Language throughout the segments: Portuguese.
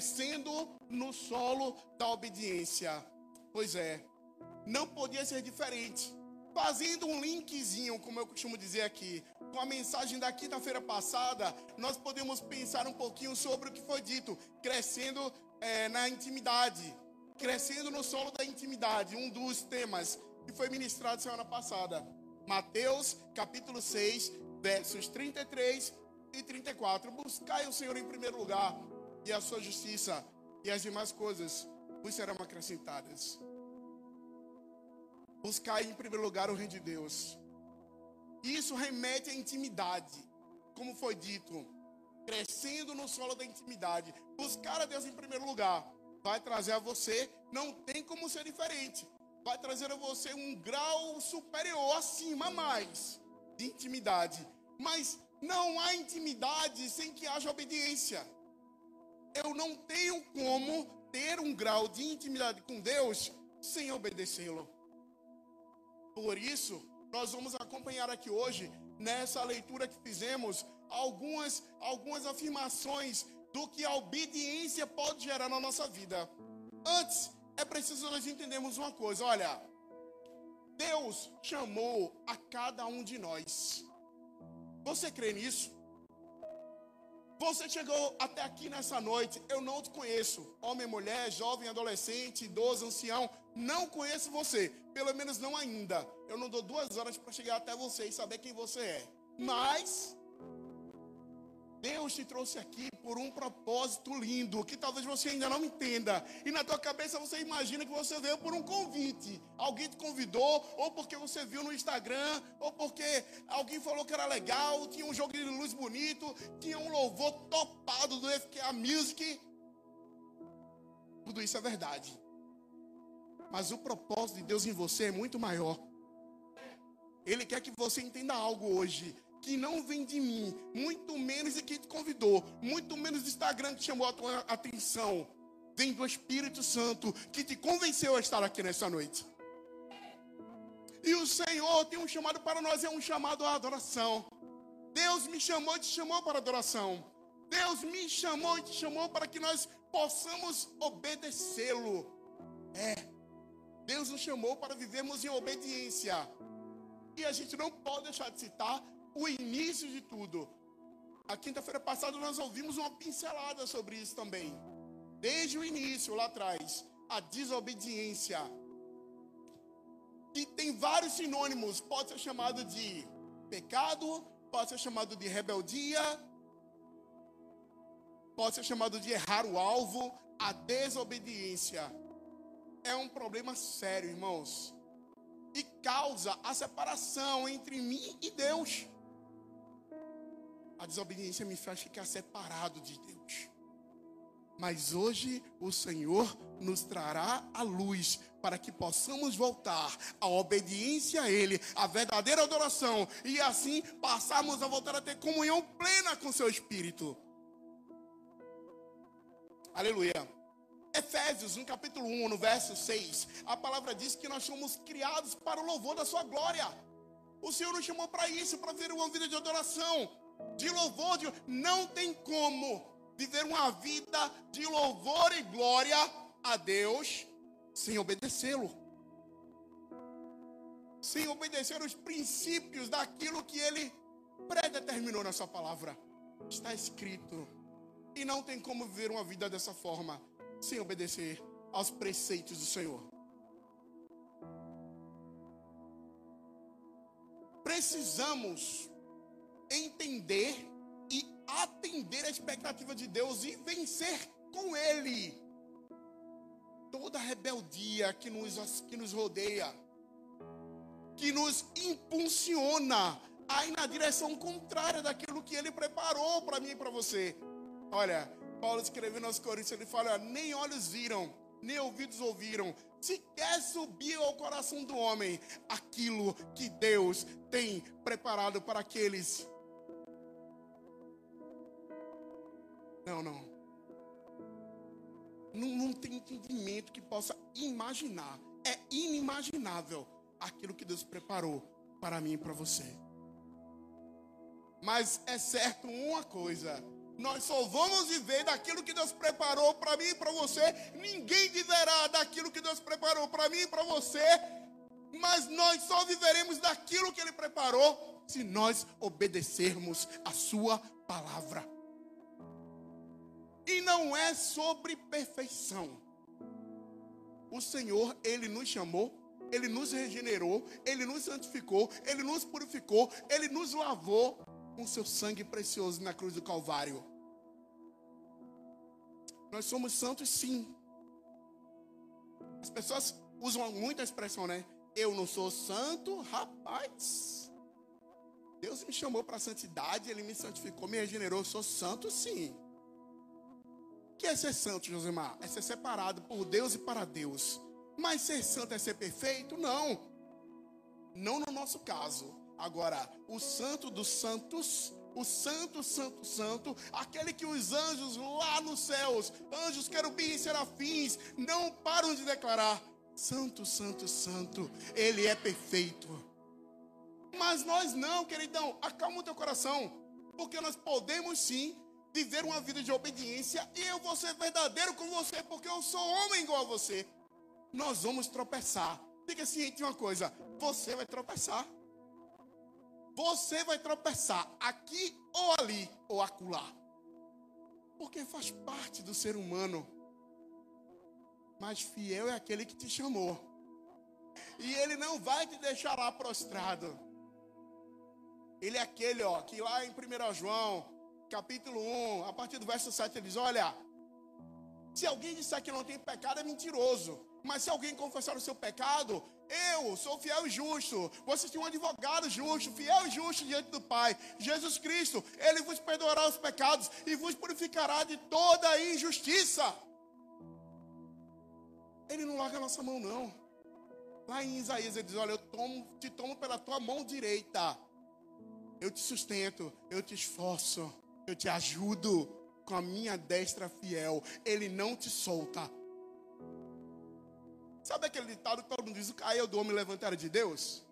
crescendo no solo da obediência. Pois é, não podia ser diferente. Fazendo um linkzinho, como eu costumo dizer aqui, com a mensagem da quinta-feira passada, nós podemos pensar um pouquinho sobre o que foi dito, crescendo é, na intimidade, crescendo no solo da intimidade, um dos temas que foi ministrado semana passada. Mateus capítulo 6, versos 33 e 34. Buscai o Senhor em primeiro lugar e a sua justiça, e as demais coisas vos serão acrescentadas. Buscai em primeiro lugar o reino de Deus. Isso remete à intimidade, como foi dito, crescendo no solo da intimidade. Buscar a Deus em primeiro lugar vai trazer a você, não tem como ser diferente. Vai trazer a você um grau superior, acima mais, de intimidade. Mas não há intimidade sem que haja obediência. Eu não tenho como ter um grau de intimidade com Deus sem obedecê-lo. Por isso, nós vamos acompanhar aqui hoje, nessa leitura que fizemos, algumas, algumas afirmações do que a obediência pode gerar na nossa vida. Antes, é preciso nós entendermos uma coisa: olha, Deus chamou a cada um de nós. Você crê nisso? Você chegou até aqui nessa noite, eu não te conheço. Homem, mulher, jovem, adolescente, idoso, ancião, não conheço você. Pelo menos não ainda. Eu não dou duas horas para chegar até você e saber quem você é. Mas Deus te trouxe aqui por um propósito lindo que talvez você ainda não entenda. E na tua cabeça você imagina que você veio por um convite. Alguém te convidou, ou porque você viu no Instagram, ou porque alguém falou que era legal, tinha um jogo de luz bonito, tinha um louvor topado do FKA Music. Tudo isso é verdade. Mas o propósito de Deus em você é muito maior. Ele quer que você entenda algo hoje que não vem de mim, muito menos de quem te convidou, muito menos do Instagram que chamou a tua atenção, vem do Espírito Santo que te convenceu a estar aqui nessa noite. E o Senhor tem um chamado para nós, é um chamado à adoração. Deus me chamou e te chamou para adoração. Deus me chamou e te chamou para que nós possamos obedecê-lo. É. Deus nos chamou para vivermos em obediência. E a gente não pode deixar de citar o início de tudo. A quinta-feira passada nós ouvimos uma pincelada sobre isso também. Desde o início, lá atrás, a desobediência. Que tem vários sinônimos, pode ser chamado de pecado, pode ser chamado de rebeldia, pode ser chamado de errar o alvo, a desobediência. É um problema sério, irmãos. E causa a separação entre mim e Deus. A desobediência me faz ficar separado de Deus. Mas hoje o Senhor nos trará a luz para que possamos voltar à obediência a Ele, à verdadeira adoração, e assim passarmos a voltar a ter comunhão plena com Seu Espírito. Aleluia. Efésios, no capítulo 1, no verso 6, a palavra diz que nós somos criados para o louvor da Sua glória. O Senhor nos chamou para isso, para ver uma vida de adoração de louvor, de... não tem como viver uma vida de louvor e glória a Deus sem obedecê-lo. Sem obedecer os princípios daquilo que ele predeterminou na sua palavra. Está escrito. E não tem como viver uma vida dessa forma sem obedecer aos preceitos do Senhor. Precisamos entender e atender a expectativa de Deus e vencer com Ele toda a rebeldia que nos, que nos rodeia, que nos impulsiona a ir na direção contrária daquilo que Ele preparou para mim e para você. Olha, Paulo escrevendo aos Coríntios, ele fala: nem olhos viram, nem ouvidos ouviram, sequer subiu ao coração do homem aquilo que Deus tem preparado para aqueles Não, não. Não, não tem entendimento que possa imaginar. É inimaginável aquilo que Deus preparou para mim e para você. Mas é certo uma coisa: Nós só vamos viver daquilo que Deus preparou para mim e para você. Ninguém viverá daquilo que Deus preparou para mim e para você. Mas nós só viveremos daquilo que Ele preparou se nós obedecermos a Sua palavra. E não é sobre perfeição. O Senhor, Ele nos chamou, Ele nos regenerou, Ele nos santificou, Ele nos purificou, Ele nos lavou com seu sangue precioso na cruz do Calvário. Nós somos santos sim. As pessoas usam muito a expressão, né? Eu não sou santo, rapaz. Deus me chamou para a santidade, Ele me santificou, me regenerou. Eu sou santo sim. Que é ser santo, Josemar? É ser separado por Deus e para Deus. Mas ser santo é ser perfeito? Não. Não no nosso caso. Agora, o santo dos santos o santo, santo, santo, aquele que os anjos lá nos céus, anjos, querubins, serafins, não param de declarar: Santo, santo, santo, ele é perfeito. Mas nós não, queridão, acalma o teu coração, porque nós podemos sim viver uma vida de obediência e eu vou ser verdadeiro com você, porque eu sou homem igual a você. Nós vamos tropeçar. Fica ciente de uma coisa: você vai tropeçar. Você vai tropeçar aqui ou ali ou acolá. Porque faz parte do ser humano. Mas fiel é aquele que te chamou. E ele não vai te deixar lá prostrado. Ele é aquele, ó, que lá em 1 João, capítulo 1, a partir do verso 7, ele diz: Olha, se alguém disser que não tem pecado, é mentiroso. Mas se alguém confessar o seu pecado, eu sou fiel e justo. Você tem um advogado justo, fiel e justo diante do Pai. Jesus Cristo, Ele vos perdoará os pecados e vos purificará de toda injustiça. Ele não larga a nossa mão, não. Lá em Isaías ele diz: Olha, eu tomo, te tomo pela tua mão direita. Eu te sustento, eu te esforço, eu te ajudo com a minha destra fiel. Ele não te solta. Sabe aquele ditado que todo mundo diz: caiu do homem levantar de Deus?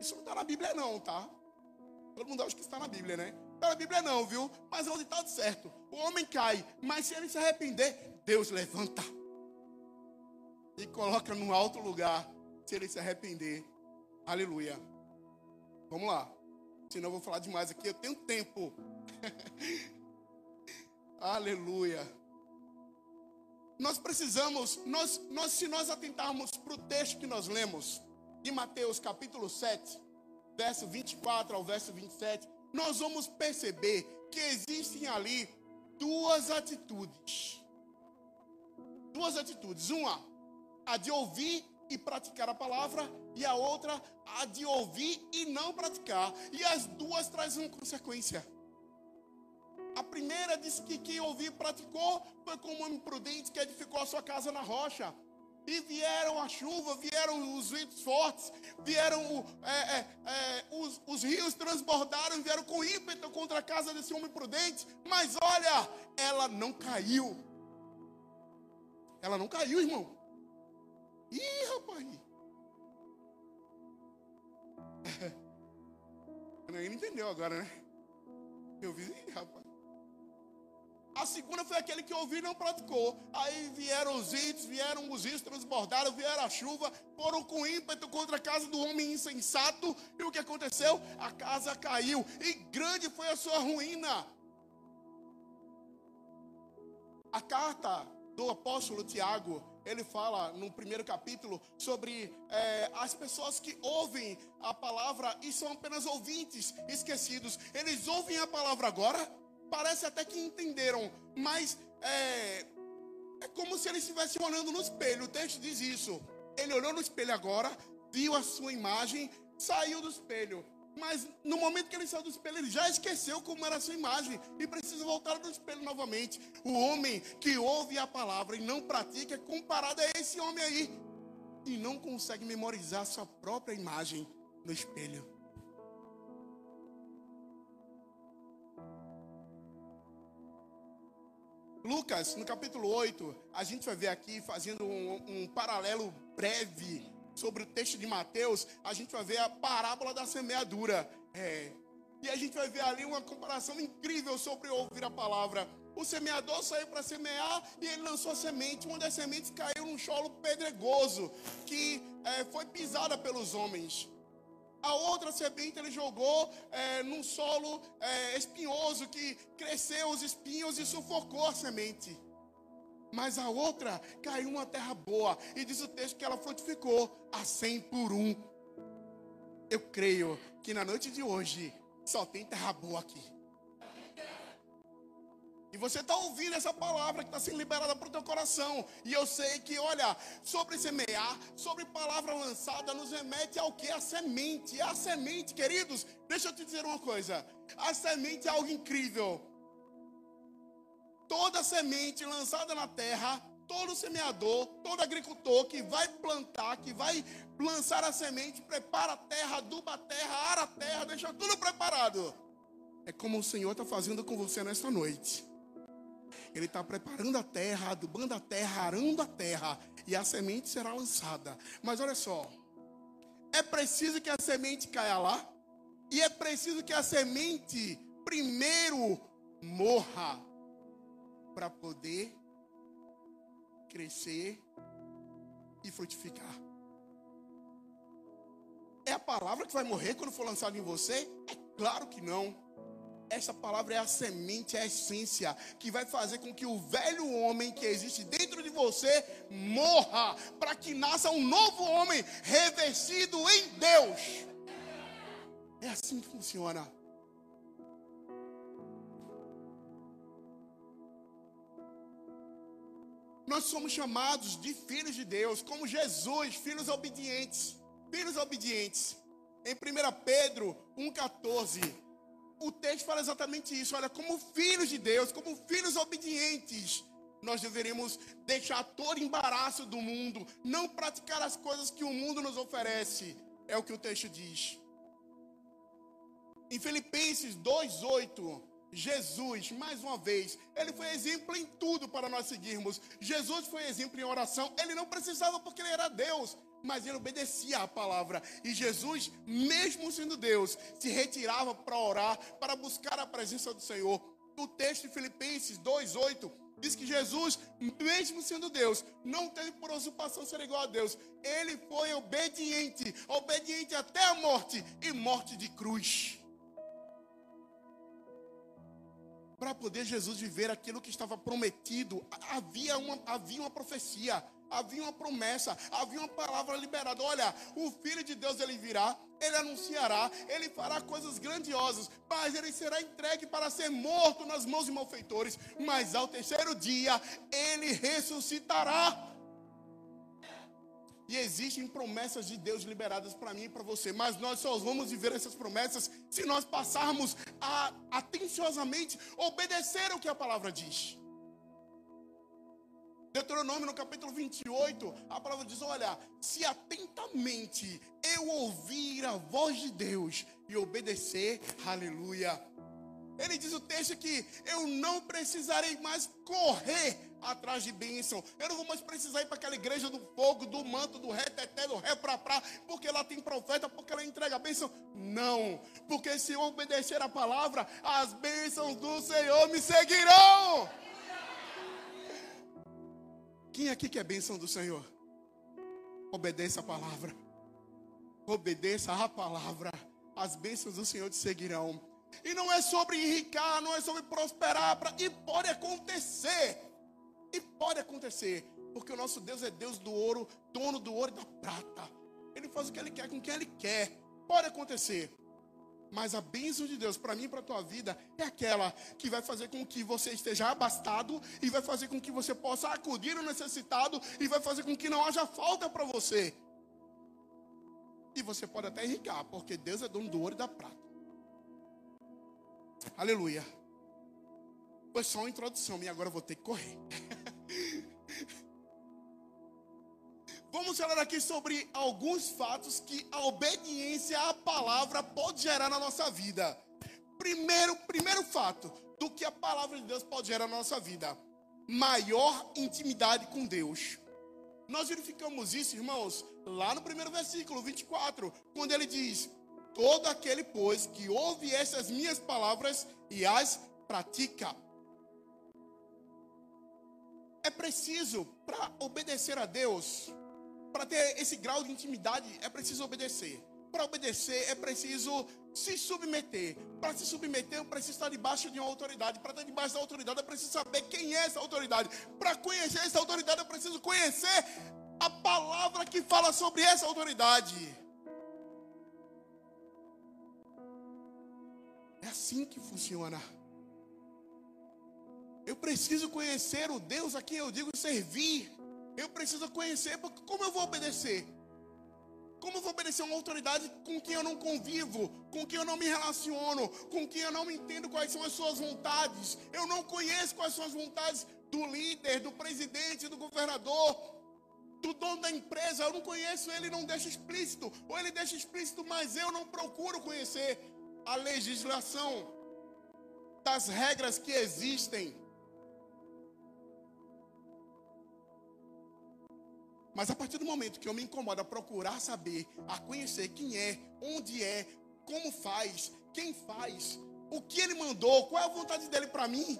Isso não está na Bíblia, não, tá? Todo mundo acha que está na Bíblia, né? Está na Bíblia, não, viu? Mas é o ditado certo. O homem cai, mas se ele se arrepender, Deus levanta e coloca num alto lugar. Se ele se arrepender, aleluia. Vamos lá. Senão eu vou falar demais aqui. Eu tenho tempo. aleluia. Nós precisamos, nós, nós, se nós atentarmos para o texto que nós lemos, de Mateus capítulo 7, verso 24 ao verso 27, nós vamos perceber que existem ali duas atitudes. Duas atitudes. Uma, a de ouvir e praticar a palavra, e a outra, a de ouvir e não praticar. E as duas trazem uma consequência. A primeira disse que quem ouviu e praticou foi como um homem prudente que edificou a sua casa na rocha. E vieram a chuva, vieram os ventos fortes, vieram é, é, é, os, os rios transbordaram, vieram com ímpeto contra a casa desse homem prudente. Mas olha, ela não caiu. Ela não caiu, irmão. Ih, rapaz. Não entendeu agora, né? Eu vi, rapaz. A segunda foi aquele que ouviu e não praticou. Aí vieram os ímpios, vieram os rios, transbordaram, vieram a chuva, foram com ímpeto contra a casa do homem insensato. E o que aconteceu? A casa caiu. E grande foi a sua ruína. A carta do apóstolo Tiago, ele fala no primeiro capítulo sobre é, as pessoas que ouvem a palavra e são apenas ouvintes, esquecidos. Eles ouvem a palavra agora Parece até que entenderam, mas é, é como se ele estivesse olhando no espelho. O texto diz isso. Ele olhou no espelho agora, viu a sua imagem, saiu do espelho. Mas no momento que ele saiu do espelho, ele já esqueceu como era a sua imagem e precisa voltar do espelho novamente. O homem que ouve a palavra e não pratica é comparado a esse homem aí e não consegue memorizar sua própria imagem no espelho. Lucas, no capítulo 8, a gente vai ver aqui, fazendo um, um, paralelo breve sobre o texto de Mateus, a gente vai ver a parábola da semeadura. É, E a gente vai ver ali uma comparação incrível sobre ouvir a palavra. O semeador saiu para semear e ele lançou a semente. Uma das sementes caiu num solo pedregoso, que é, foi pisada pelos homens. A outra semente ele jogou é, num solo é, espinhoso, que cresceu os espinhos e sufocou a semente. Mas a outra caiu uma terra boa. E diz o texto que ela frutificou a cem por um. Eu creio que na noite de hoje só tem terra boa aqui. E você está ouvindo essa palavra que está sendo liberada para o teu coração. E eu sei que, olha, sobre semear, sobre palavra lançada, nos remete ao que? A semente. A semente, queridos, deixa eu te dizer uma coisa. A semente é algo incrível. Toda semente lançada na terra, todo semeador, todo agricultor que vai plantar, que vai lançar a semente, prepara a terra, aduba a terra, ara a terra, deixa tudo preparado. É como o Senhor está fazendo com você nesta noite. Ele está preparando a terra, adubando a terra, arando a terra, e a semente será lançada. Mas olha só, é preciso que a semente caia lá, e é preciso que a semente primeiro morra para poder crescer e frutificar. É a palavra que vai morrer quando for lançada em você? É claro que não. Essa palavra é a semente, é a essência que vai fazer com que o velho homem que existe dentro de você morra, para que nasça um novo homem revestido em Deus. É assim que funciona. Nós somos chamados de filhos de Deus, como Jesus, filhos obedientes. Filhos obedientes. Em 1 Pedro 1,14 o texto fala exatamente isso. Olha, como filhos de Deus, como filhos obedientes, nós deveríamos deixar todo embaraço do mundo, não praticar as coisas que o mundo nos oferece. É o que o texto diz. Em Filipenses 2:8, Jesus, mais uma vez, ele foi exemplo em tudo para nós seguirmos. Jesus foi exemplo em oração. Ele não precisava porque ele era Deus mas ele obedecia à palavra. E Jesus, mesmo sendo Deus, se retirava para orar, para buscar a presença do Senhor. O texto de Filipenses 2:8 diz que Jesus, mesmo sendo Deus, não teve por usurpação ser igual a Deus. Ele foi obediente, obediente até a morte e morte de cruz. Para poder Jesus viver aquilo que estava prometido, havia uma, havia uma profecia havia uma promessa, havia uma palavra liberada. Olha, o Filho de Deus ele virá, ele anunciará, ele fará coisas grandiosas, mas ele será entregue para ser morto nas mãos de malfeitores. Mas ao terceiro dia ele ressuscitará. E existem promessas de Deus liberadas para mim e para você, mas nós só vamos viver essas promessas se nós passarmos a atenciosamente obedecer o que a palavra diz. Deuteronômio no capítulo 28, a palavra diz: Olha, se atentamente eu ouvir a voz de Deus e obedecer, aleluia. Ele diz o texto que eu não precisarei mais correr atrás de bênção. Eu não vou mais precisar ir para aquela igreja do fogo, do manto, do reteté, do ré pra pra, porque lá tem profeta, porque ela entrega bênção. Não, porque se eu obedecer a palavra, as bênçãos do Senhor me seguirão. Quem aqui quer bênção do Senhor? Obedeça a palavra. Obedeça a palavra. As bênçãos do Senhor te seguirão. E não é sobre enricar, não é sobre prosperar. Pra... E pode acontecer. E pode acontecer. Porque o nosso Deus é Deus do ouro, dono do ouro e da prata. Ele faz o que ele quer com quem ele quer. Pode acontecer. Mas a bênção de Deus para mim e para a tua vida é aquela que vai fazer com que você esteja abastado e vai fazer com que você possa acudir o necessitado e vai fazer com que não haja falta para você. E você pode até enricar, porque Deus é dono do ouro e da prata. Aleluia. Foi só uma introdução e agora eu vou ter que correr. Vamos falar aqui sobre alguns fatos que a obediência à palavra pode gerar na nossa vida. Primeiro, primeiro fato do que a palavra de Deus pode gerar na nossa vida: maior intimidade com Deus. Nós verificamos isso, irmãos, lá no primeiro versículo 24, quando ele diz: todo aquele, pois, que ouve essas minhas palavras e as pratica. É preciso, para obedecer a Deus, para ter esse grau de intimidade, é preciso obedecer. Para obedecer, é preciso se submeter. Para se submeter, eu preciso estar debaixo de uma autoridade. Para estar debaixo da autoridade, eu preciso saber quem é essa autoridade. Para conhecer essa autoridade, eu preciso conhecer a palavra que fala sobre essa autoridade. É assim que funciona. Eu preciso conhecer o Deus a quem eu digo servir. Eu preciso conhecer, porque como eu vou obedecer? Como eu vou obedecer uma autoridade com quem eu não convivo, com quem eu não me relaciono, com quem eu não entendo quais são as suas vontades? Eu não conheço quais são as vontades do líder, do presidente, do governador, do dono da empresa. Eu não conheço ele, não deixa explícito. Ou ele deixa explícito, mas eu não procuro conhecer a legislação das regras que existem. Mas a partir do momento que eu me incomodo a procurar saber, a conhecer quem é, onde é, como faz, quem faz, o que ele mandou, qual é a vontade dele para mim,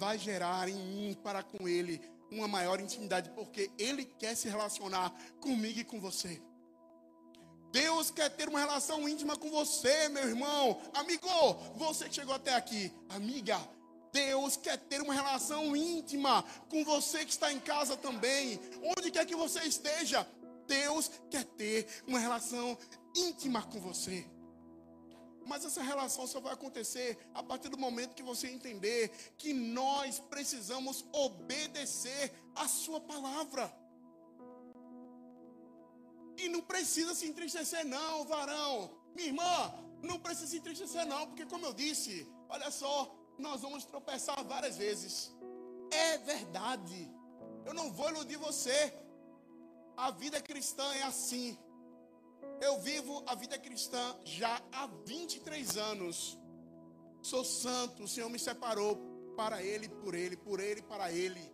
vai gerar em mim para com ele uma maior intimidade, porque ele quer se relacionar comigo e com você. Deus quer ter uma relação íntima com você, meu irmão. Amigo, você que chegou até aqui, amiga, Deus quer ter uma relação íntima com você que está em casa também. Onde quer que você esteja, Deus quer ter uma relação íntima com você. Mas essa relação só vai acontecer a partir do momento que você entender que nós precisamos obedecer a Sua palavra. E não precisa se entristecer, não, varão. Minha irmã, não precisa se entristecer, não, porque, como eu disse, olha só, nós vamos tropeçar várias vezes. É verdade. Eu não vou iludir você. A vida cristã é assim. Eu vivo a vida cristã já há 23 anos. Sou santo, o Senhor me separou para Ele, por Ele, por Ele, para Ele.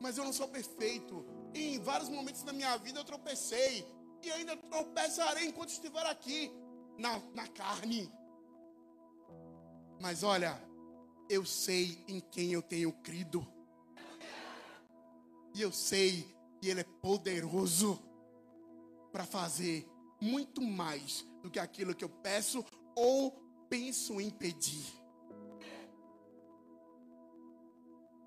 Mas eu não sou perfeito. E em vários momentos da minha vida eu tropecei. E ainda tropeçarei enquanto estiver aqui, na, na carne. Mas olha, eu sei em quem eu tenho crido. E eu sei que Ele é poderoso para fazer muito mais do que aquilo que eu peço ou penso em pedir.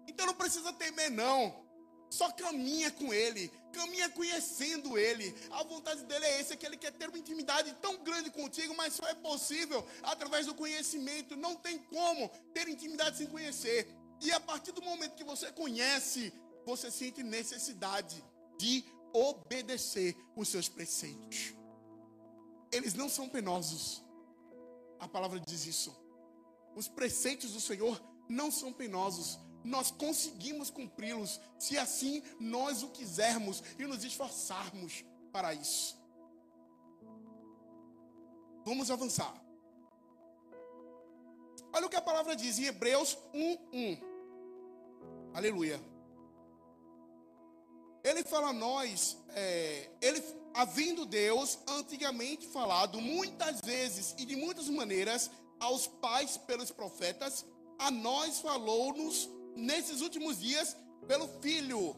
Então não precisa temer, não. Só caminha com Ele, caminha conhecendo Ele. A vontade dele é essa, que Ele quer ter uma intimidade tão grande contigo, mas só é possível através do conhecimento. Não tem como ter intimidade sem conhecer. E a partir do momento que você conhece, você sente necessidade de obedecer os seus preceitos. Eles não são penosos. A palavra diz isso. Os preceitos do Senhor não são penosos nós conseguimos cumpri-los, se assim nós o quisermos e nos esforçarmos para isso. Vamos avançar. Olha o que a palavra diz em Hebreus 1:1. Aleluia. Ele fala a nós, é, ele, havendo Deus antigamente falado muitas vezes e de muitas maneiras aos pais pelos profetas, a nós falou-nos nesses últimos dias pelo Filho.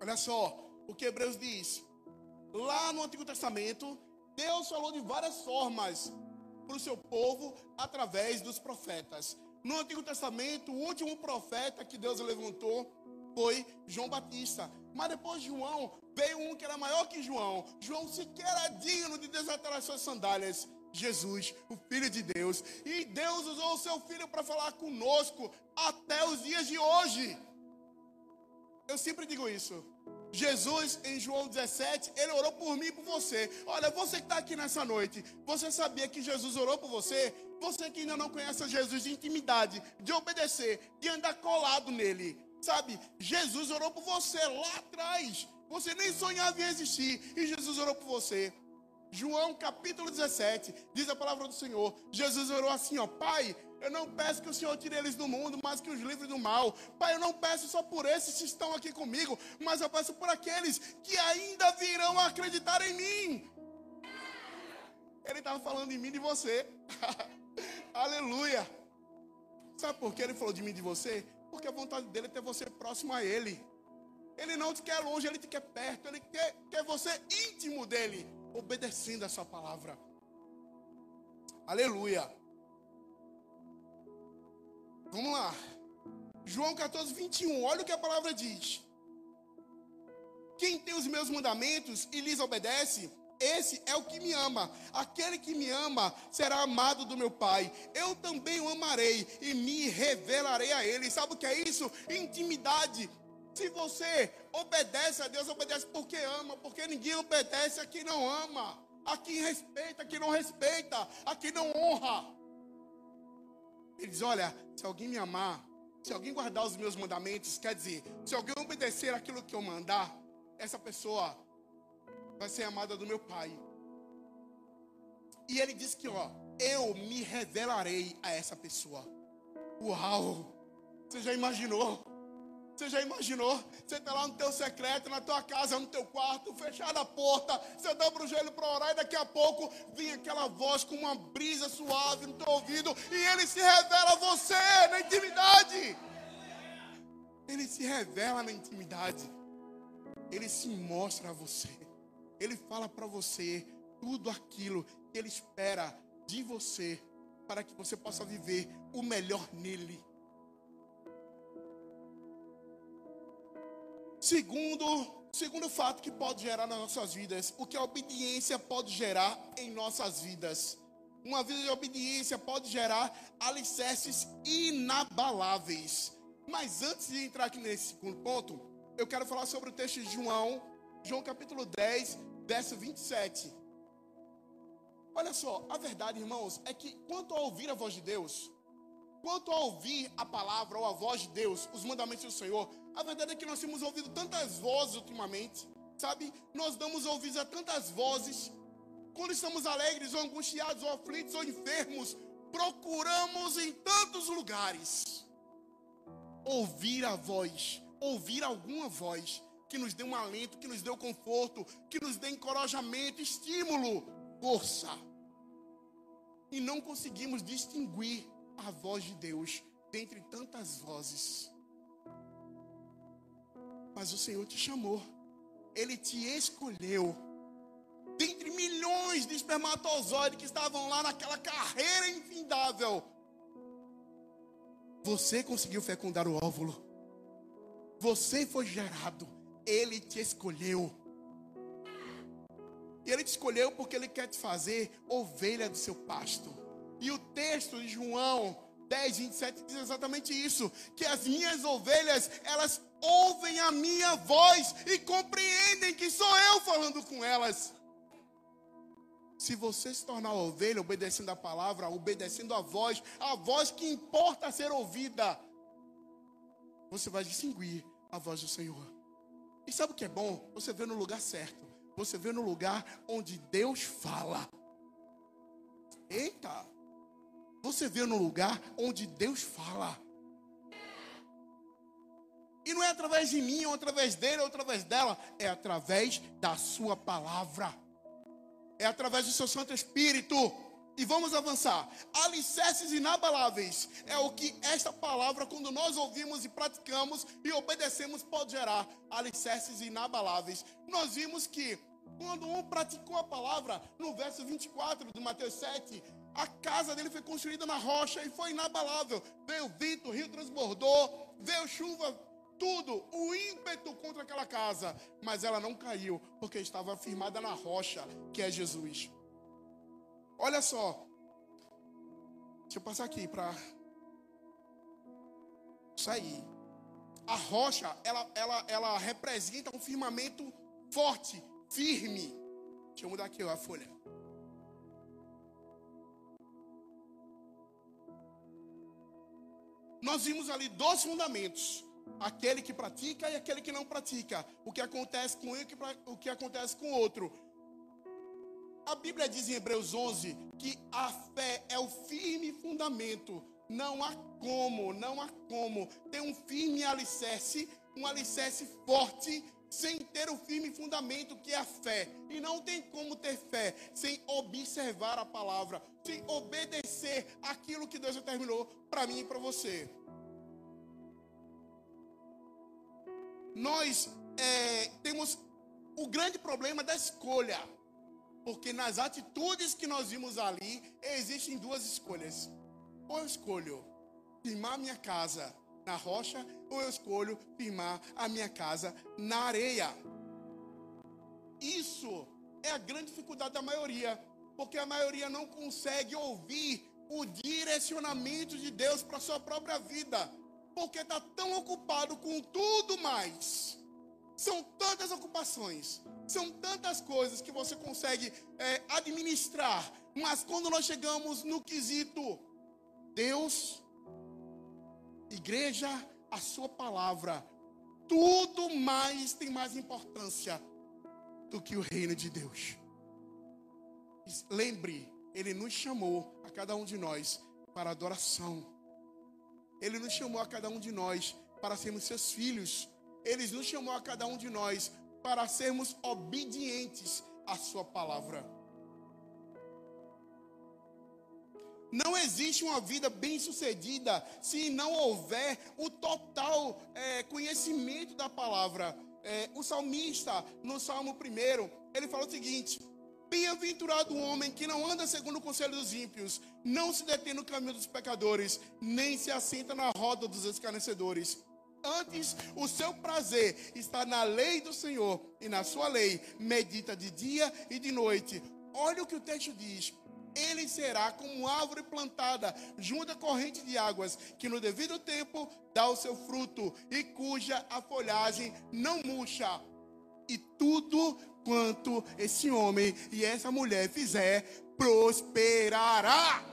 Olha só o que Hebreus diz. Lá no Antigo Testamento, Deus falou de várias formas para o seu povo através dos profetas. No Antigo Testamento, o último profeta que Deus levantou foi João Batista. Mas depois de João, veio um que era maior que João. João sequer era digno de desatar as suas sandálias. Jesus, o Filho de Deus. E Deus usou o seu Filho para falar conosco até os dias de hoje. Eu sempre digo isso. Jesus, em João 17, ele orou por mim e por você. Olha, você que está aqui nessa noite, você sabia que Jesus orou por você? Você que ainda não conhece Jesus de intimidade, de obedecer, de andar colado nele. Sabe, Jesus orou por você lá atrás. Você nem sonhava em existir. E Jesus orou por você. João capítulo 17, diz a palavra do Senhor. Jesus orou assim, ó, Pai, eu não peço que o Senhor tire eles do mundo, mas que os livre do mal. Pai, eu não peço só por esses que estão aqui comigo, mas eu peço por aqueles que ainda virão acreditar em mim. Ele estava falando de mim e de você. Aleluia. Sabe por que ele falou de mim e de você? Porque a vontade dele é ter você próximo a ele. Ele não te quer longe, ele te quer perto. Ele quer, quer você íntimo dele, obedecendo a sua palavra. Aleluia. Vamos lá. João 14, 21. Olha o que a palavra diz. Quem tem os meus mandamentos e lhes obedece, esse é o que me ama. Aquele que me ama será amado do meu Pai. Eu também o amarei e me revelarei a ele. Sabe o que é isso? Intimidade. Se você obedece a Deus, obedece porque ama, porque ninguém obedece a quem não ama, a quem respeita, a quem não respeita, a quem não honra. Ele diz: Olha, se alguém me amar, se alguém guardar os meus mandamentos, quer dizer, se alguém obedecer aquilo que eu mandar, essa pessoa vai ser amada do meu Pai. E ele diz que, ó, eu me revelarei a essa pessoa. Uau! Você já imaginou? Você já imaginou? Você está lá no teu secreto, na tua casa, no teu quarto, fechada a porta, você dobra o joelho para orar e daqui a pouco vem aquela voz com uma brisa suave no teu ouvido e ele se revela a você na intimidade. Ele se revela na intimidade. Ele se mostra a você. Ele fala para você tudo aquilo que ele espera de você para que você possa viver o melhor nele. Segundo, segundo fato que pode gerar nas nossas vidas, o que a obediência pode gerar em nossas vidas. Uma vida de obediência pode gerar alicerces inabaláveis. Mas antes de entrar aqui nesse segundo ponto, eu quero falar sobre o texto de João, João capítulo 10, verso 27. Olha só, a verdade, irmãos, é que quanto a ouvir a voz de Deus, quanto a ouvir a palavra ou a voz de Deus, os mandamentos do Senhor, a verdade é que nós temos ouvido tantas vozes ultimamente, sabe? Nós damos ouvidos a tantas vozes. Quando estamos alegres, ou angustiados, ou aflitos, ou enfermos, procuramos em tantos lugares ouvir a voz, ouvir alguma voz que nos dê um alento, que nos dê um conforto, que nos dê encorajamento, estímulo, força. E não conseguimos distinguir a voz de Deus dentre tantas vozes. Mas o Senhor te chamou, Ele te escolheu. Dentre milhões de espermatozoides que estavam lá naquela carreira infindável, você conseguiu fecundar o óvulo. Você foi gerado. Ele te escolheu. E ele te escolheu porque ele quer te fazer ovelha do seu pasto. E o texto de João 10, 27 diz exatamente isso: que as minhas ovelhas, elas ouvem a minha voz e compreendem que sou eu falando com elas. Se você se tornar ovelha, obedecendo a palavra, obedecendo a voz, a voz que importa ser ouvida, você vai distinguir a voz do Senhor. E sabe o que é bom? Você vê no lugar certo. Você vê no lugar onde Deus fala. Eita! Você vê no lugar onde Deus fala. E não é através de mim, ou através dele, ou através dela. É através da sua palavra. É através do seu Santo Espírito. E vamos avançar. Alicerces inabaláveis é o que esta palavra, quando nós ouvimos e praticamos e obedecemos, pode gerar. Alicerces inabaláveis. Nós vimos que quando um praticou a palavra, no verso 24 de Mateus 7, a casa dele foi construída na rocha e foi inabalável. Veio vento, o rio transbordou, veio chuva, tudo, o ímpeto contra aquela casa, mas ela não caiu, porque estava firmada na rocha, que é Jesus. Olha só. Deixa eu passar aqui para sair. A rocha, ela, ela, ela representa um firmamento forte, firme. Deixa eu mudar aqui ó, a folha. Nós vimos ali dois fundamentos: aquele que pratica e aquele que não pratica. O que acontece com um e o que acontece com o outro. A Bíblia diz em Hebreus 11 que a fé é o firme fundamento. Não há como, não há como ter um firme alicerce, um alicerce forte sem ter o firme fundamento que é a fé. E não tem como ter fé sem observar a palavra, sem obedecer aquilo que Deus determinou para mim e para você. Nós é, temos o grande problema da escolha. Porque nas atitudes que nós vimos ali, existem duas escolhas. Ou eu escolho firmar minha casa na rocha, ou eu escolho firmar a minha casa na areia. Isso é a grande dificuldade da maioria, porque a maioria não consegue ouvir o direcionamento de Deus para a sua própria vida, porque está tão ocupado com tudo mais. São tantas ocupações, são tantas coisas que você consegue é, administrar, mas quando nós chegamos no quesito Deus, igreja, a sua palavra, tudo mais tem mais importância do que o reino de Deus. Lembre, Ele nos chamou a cada um de nós para adoração. Ele nos chamou a cada um de nós para sermos seus filhos. Ele nos chamou a cada um de nós para sermos obedientes à Sua palavra. Não existe uma vida bem-sucedida se não houver o total é, conhecimento da palavra. É, o salmista, no Salmo 1, ele fala o seguinte: Bem-aventurado o homem que não anda segundo o conselho dos ímpios, não se detém no caminho dos pecadores, nem se assenta na roda dos escarnecedores. Antes, o seu prazer está na lei do Senhor, e na sua lei medita de dia e de noite. Olha o que o texto diz: ele será como árvore plantada junto à corrente de águas, que no devido tempo dá o seu fruto e cuja a folhagem não murcha. E tudo quanto esse homem e essa mulher fizer, prosperará.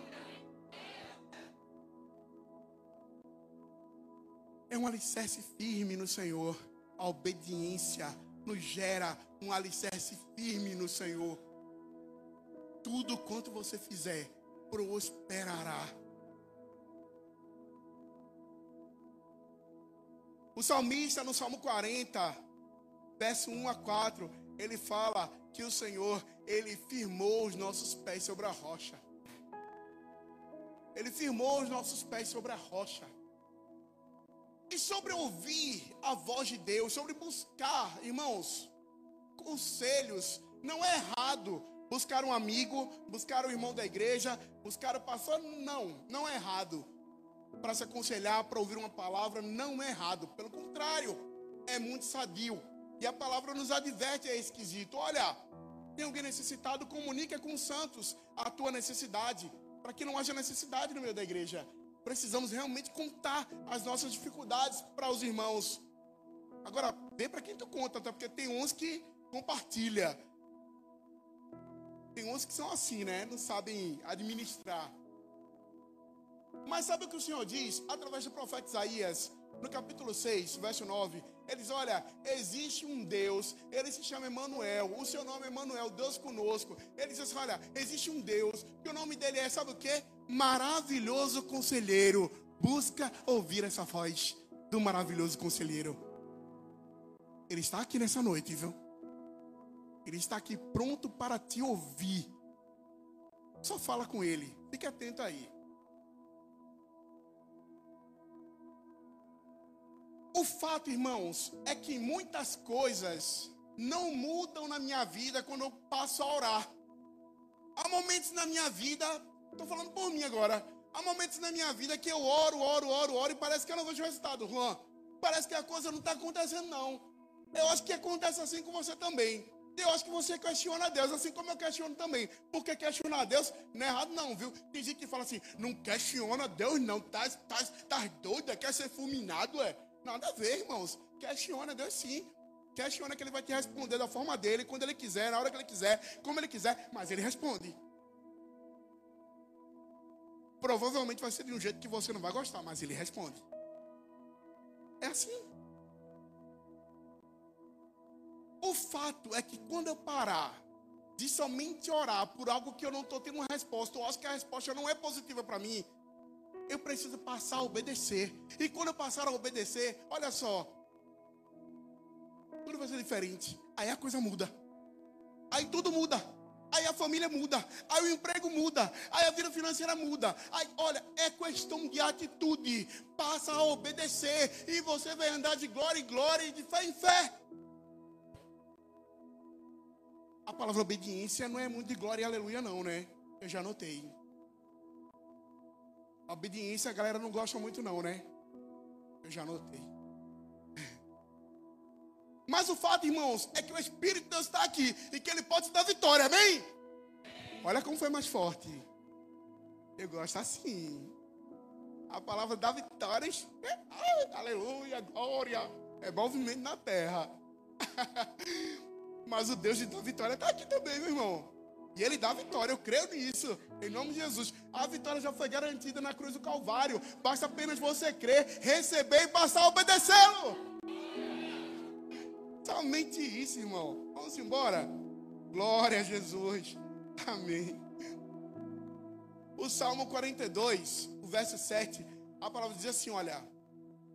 É um alicerce firme no Senhor. A obediência nos gera um alicerce firme no Senhor tudo quanto você fizer prosperará. O salmista no Salmo 40, verso 1 a 4, ele fala que o Senhor, ele firmou os nossos pés sobre a rocha. Ele firmou os nossos pés sobre a rocha. E sobre ouvir a voz de Deus, sobre buscar, irmãos, conselhos, não é errado buscar um amigo, buscar o irmão da igreja, buscar o pastor, não, não é errado. Para se aconselhar, para ouvir uma palavra, não é errado. Pelo contrário, é muito sadio. E a palavra nos adverte é esquisito. Olha, tem alguém necessitado, comunica com os santos a tua necessidade, para que não haja necessidade no meio da igreja. Precisamos realmente contar as nossas dificuldades para os irmãos. Agora, vê para quem tu conta, até porque tem uns que compartilha. Tem uns que são assim, né? Não sabem administrar. Mas sabe o que o Senhor diz? Através do profeta Isaías, no capítulo 6, verso 9, ele diz: Olha, existe um Deus, ele se chama Emanuel, o seu nome é Emanuel, Deus conosco. Ele diz assim: Olha, existe um Deus, que o nome dele é, sabe o que? Maravilhoso conselheiro. Busca ouvir essa voz do maravilhoso conselheiro. Ele está aqui nessa noite, viu? Ele está aqui pronto para te ouvir. Só fala com ele. Fique atento aí. O fato, irmãos, é que muitas coisas não mudam na minha vida quando eu passo a orar. Há momentos na minha vida, estou falando por mim agora. Há momentos na minha vida que eu oro, oro, oro, oro e parece que eu não vejo resultado, Juan. Parece que a coisa não está acontecendo, não. Eu acho que acontece assim com você também. Eu acho que você questiona Deus, assim como eu questiono também. Porque questionar Deus não é errado, não, viu? Tem gente que fala assim: não questiona Deus, não. Tá, tá, tá doida, quer ser fulminado, é? Nada a ver, irmãos. Questiona Deus sim. Questiona que ele vai te responder da forma dele, quando ele quiser, na hora que ele quiser, como ele quiser, mas ele responde. Provavelmente vai ser de um jeito que você não vai gostar, mas ele responde. É assim. O fato é que quando eu parar de somente orar por algo que eu não estou tendo uma resposta, eu acho que a resposta não é positiva para mim, eu preciso passar a obedecer. E quando eu passar a obedecer, olha só, tudo vai ser diferente. Aí a coisa muda. Aí tudo muda. Aí a família muda, aí o emprego muda, aí a vida financeira muda. Aí, olha, é questão de atitude. Passa a obedecer e você vai andar de glória em glória e de fé em fé. A palavra obediência não é muito de glória e aleluia, não, né? Eu já notei. Obediência a galera não gosta muito, não, né? Eu já notei. Mas o fato, irmãos, é que o Espírito de Deus está aqui e que Ele pode te dar vitória, amém? Olha como foi mais forte. Eu gosto assim. A palavra da vitória, é, aleluia, glória, é movimento na terra. Mas o Deus de da vitória está aqui também, meu irmão. E Ele dá vitória, eu creio nisso. Em nome de Jesus. A vitória já foi garantida na cruz do Calvário. Basta apenas você crer, receber e passar a obedecê-lo. Somente isso, irmão. Vamos embora. Glória a Jesus. Amém. O Salmo 42, o verso 7, a palavra diz assim: olha,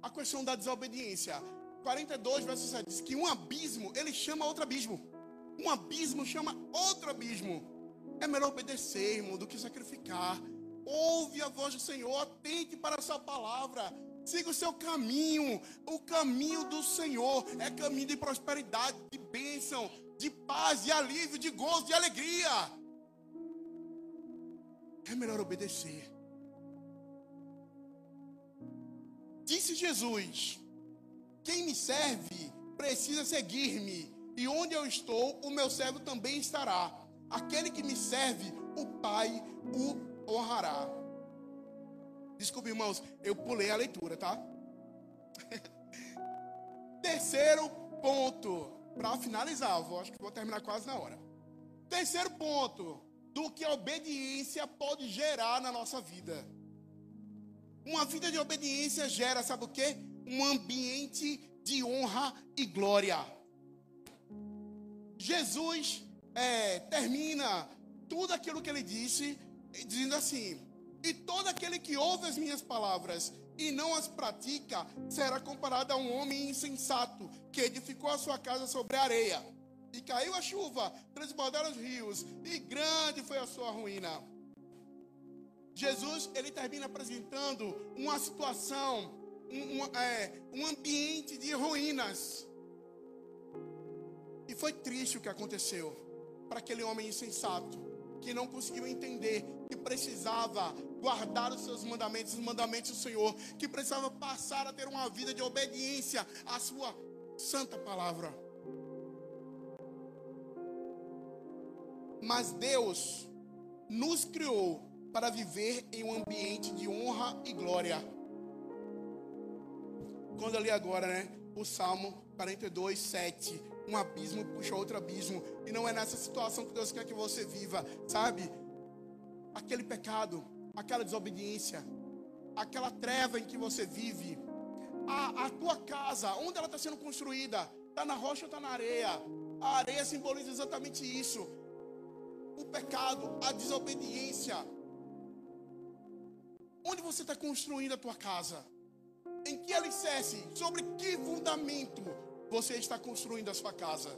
a questão da desobediência. 42, verso 7 diz que um abismo, ele chama outro abismo. Um abismo chama outro abismo. É melhor obedecer, irmão, do que sacrificar. Ouve a voz do Senhor, atente para a sua palavra. Siga o seu caminho. O caminho do Senhor é caminho de prosperidade, de bênção, de paz, de alívio, de gozo, de alegria. É melhor obedecer. Disse Jesus: Quem me serve precisa seguir-me, e onde eu estou, o meu servo também estará. Aquele que me serve, o Pai o honrará. Desculpe, irmãos, eu pulei a leitura, tá? Terceiro ponto, para finalizar, eu acho que vou terminar quase na hora. Terceiro ponto, do que a obediência pode gerar na nossa vida. Uma vida de obediência gera, sabe o que? Um ambiente de honra e glória. Jesus é, termina tudo aquilo que ele disse, dizendo assim: e todo aquele que ouve as minhas palavras e não as pratica, será comparado a um homem insensato que edificou a sua casa sobre a areia. E caiu a chuva, transbordaram os rios, e grande foi a sua ruína. Jesus, ele termina apresentando uma situação, um, um, é, um ambiente de ruínas. E foi triste o que aconteceu para aquele homem insensato, que não conseguiu entender que precisava guardar os seus mandamentos, os mandamentos do Senhor, que precisava passar a ter uma vida de obediência à sua santa palavra. Mas Deus nos criou para viver em um ambiente de honra e glória. Quando eu li agora, né? O Salmo 42, 7. Um abismo puxa outro abismo. E não é nessa situação que Deus quer que você viva, sabe? Aquele pecado aquela desobediência, aquela treva em que você vive, a, a tua casa, onde ela está sendo construída, está na rocha ou está na areia? A areia simboliza exatamente isso: o pecado, a desobediência. Onde você está construindo a tua casa? Em que alicerce? Sobre que fundamento você está construindo a sua casa?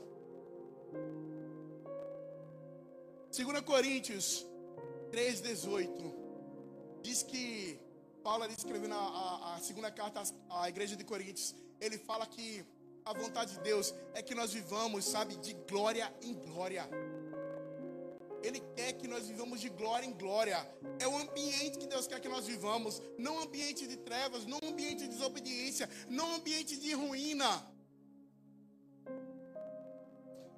2 Coríntios 3,18 diz que Paulo escrevendo a, a, segunda carta à, à igreja de Coríntios, ele fala que a vontade de Deus é que nós vivamos, sabe, de glória em glória. Ele quer que nós vivamos de glória em glória. É o ambiente que Deus quer que nós vivamos. Não um ambiente de trevas, não um ambiente de desobediência, não um ambiente de ruína.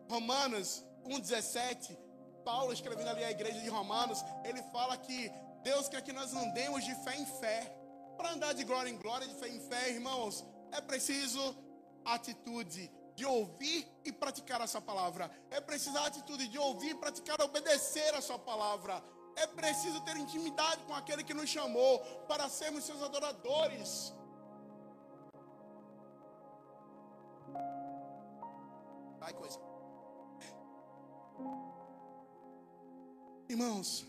Romanos 1,17, Paulo escrevendo ali a igreja de Romanos, ele fala que Deus quer que nós andemos de fé em fé. Para andar de glória em glória, de fé em fé, irmãos, é preciso atitude de ouvir e praticar a sua palavra. É preciso a atitude de ouvir e praticar, obedecer a sua palavra. É preciso ter intimidade com aquele que nos chamou para sermos seus adoradores. Vai coisa. Irmãos,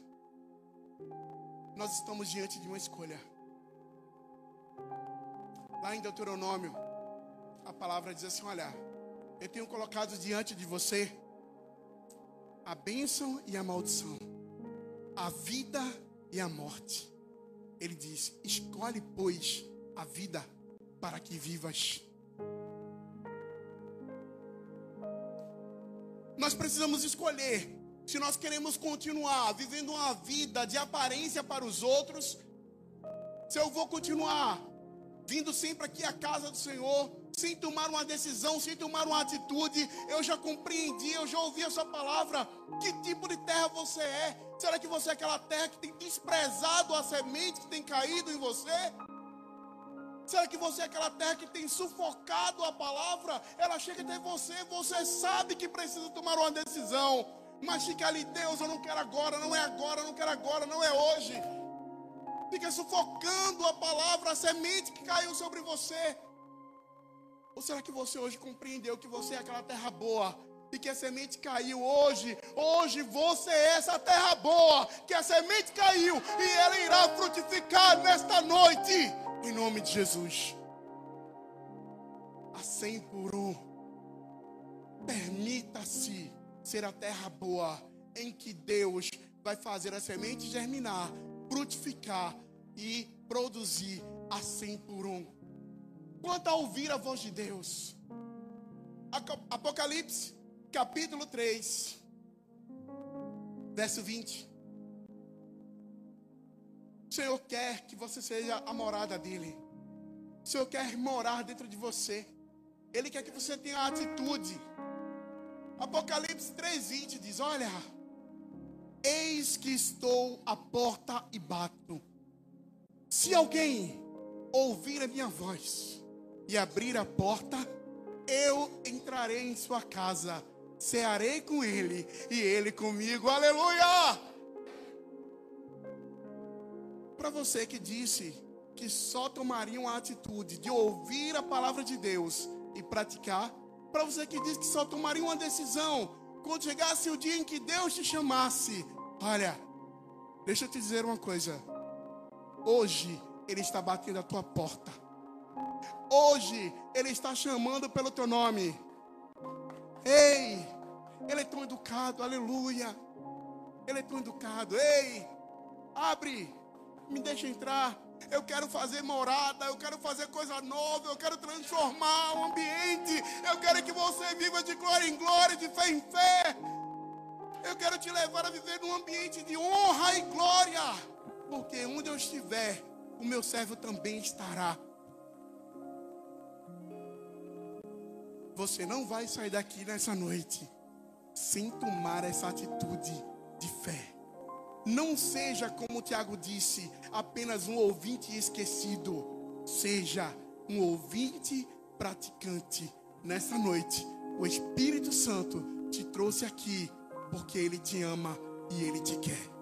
nós estamos diante de uma escolha. Lá em Deuteronômio, a palavra diz assim: olha, eu tenho colocado diante de você a bênção e a maldição, a vida e a morte. Ele diz: escolhe, pois, a vida para que vivas. Precisamos escolher se nós queremos continuar vivendo uma vida de aparência para os outros, se eu vou continuar vindo sempre aqui à casa do Senhor, sem tomar uma decisão, sem tomar uma atitude, eu já compreendi, eu já ouvi a sua palavra. Que tipo de terra você é? Será que você é aquela terra que tem desprezado a semente que tem caído em você? Será que você é aquela terra que tem sufocado a palavra? Ela chega até você, você sabe que precisa tomar uma decisão, mas fica ali, Deus, eu não quero agora, não é agora, não quero agora, não é hoje. Fica sufocando a palavra, a semente que caiu sobre você. Ou será que você hoje compreendeu que você é aquela terra boa? E que a semente caiu hoje. Hoje você é essa terra boa. Que a semente caiu. E ela irá frutificar nesta noite. Em nome de Jesus. A cem por um. Permita-se ser a terra boa. Em que Deus vai fazer a semente germinar, frutificar e produzir a cem por um quanto a ouvir a voz de Deus. Apocalipse, capítulo 3, verso 20. Senhor quer que você seja a morada dele. O Senhor quer morar dentro de você. Ele quer que você tenha a atitude. Apocalipse 3:20 diz: "Olha, eis que estou à porta e bato. Se alguém ouvir a minha voz e abrir a porta, eu entrarei em sua casa, cearei com ele e ele comigo. Aleluia! Para você que disse que só tomaria uma atitude de ouvir a palavra de Deus e praticar, para você que disse que só tomaria uma decisão quando chegasse o dia em que Deus te chamasse, olha, deixa eu te dizer uma coisa. Hoje ele está batendo a tua porta Hoje Ele está chamando pelo teu nome. Ei, Ele é tão educado, aleluia. Ele é tão educado. Ei, abre, me deixa entrar. Eu quero fazer morada, eu quero fazer coisa nova, eu quero transformar o ambiente. Eu quero que você viva de glória em glória, de fé em fé. Eu quero te levar a viver num ambiente de honra e glória. Porque onde eu estiver, o meu servo também estará. Você não vai sair daqui nessa noite sem tomar essa atitude de fé. Não seja, como o Tiago disse, apenas um ouvinte esquecido. Seja um ouvinte praticante. Nessa noite, o Espírito Santo te trouxe aqui porque ele te ama e ele te quer.